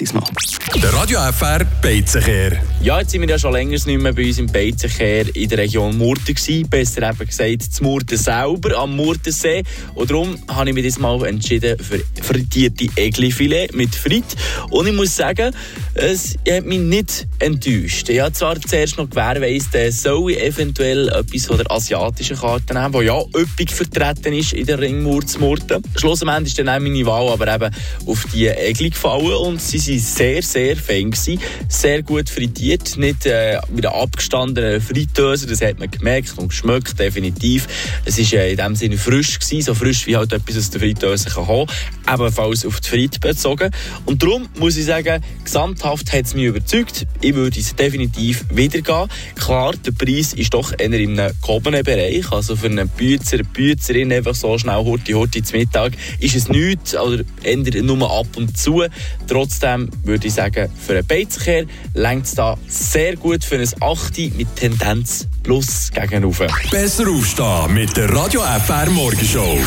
diesmal. Der Radio FR Beizenkehr. Ja, jetzt sind wir ja schon länger nicht mehr bei uns im Beizenkehr in der Region Murten gewesen. Besser eben gesagt, zu Murten selber, am Murtensee. Und darum habe ich mich diesmal entschieden für frittierte Eglifilet mit Frit. Und ich muss sagen, es hat mich nicht enttäuscht. Ich habe zwar zuerst noch gewährleistet, äh, soll ich eventuell etwas von der asiatischen Karte nehmen, die ja üppig vertreten ist in der Ringmur zu Murten. Schlussendlich ist dann auch meine Wahl aber eben auf die Egli gefallen und sie sind sehr, sehr fein gewesen. Sehr gut frittiert, nicht äh, mit einer abgestandenen Fritteuse, das hat man gemerkt und geschmeckt, definitiv. Es war äh, in dem Sinne frisch gewesen, so frisch wie halt etwas aus der Fritteuse kann ebenfalls auf die Fritte bezogen. Und darum muss ich sagen, gesamthaft hat es mich überzeugt. Ich würde es definitiv wieder gehen. Klar, der Preis ist doch eher im gehobenen Bereich, also für einen Bützer, Bützerin einfach so schnell Horti Horti zum Mittag ist es nichts oder eher nur ab und zu. Trotzdem dem würde ich sagen, für einen Beizenkehr längt es da sehr gut für ein 8 mit Tendenz plus gegenüber. Besser aufstehen mit der Radio FR Morgenshow.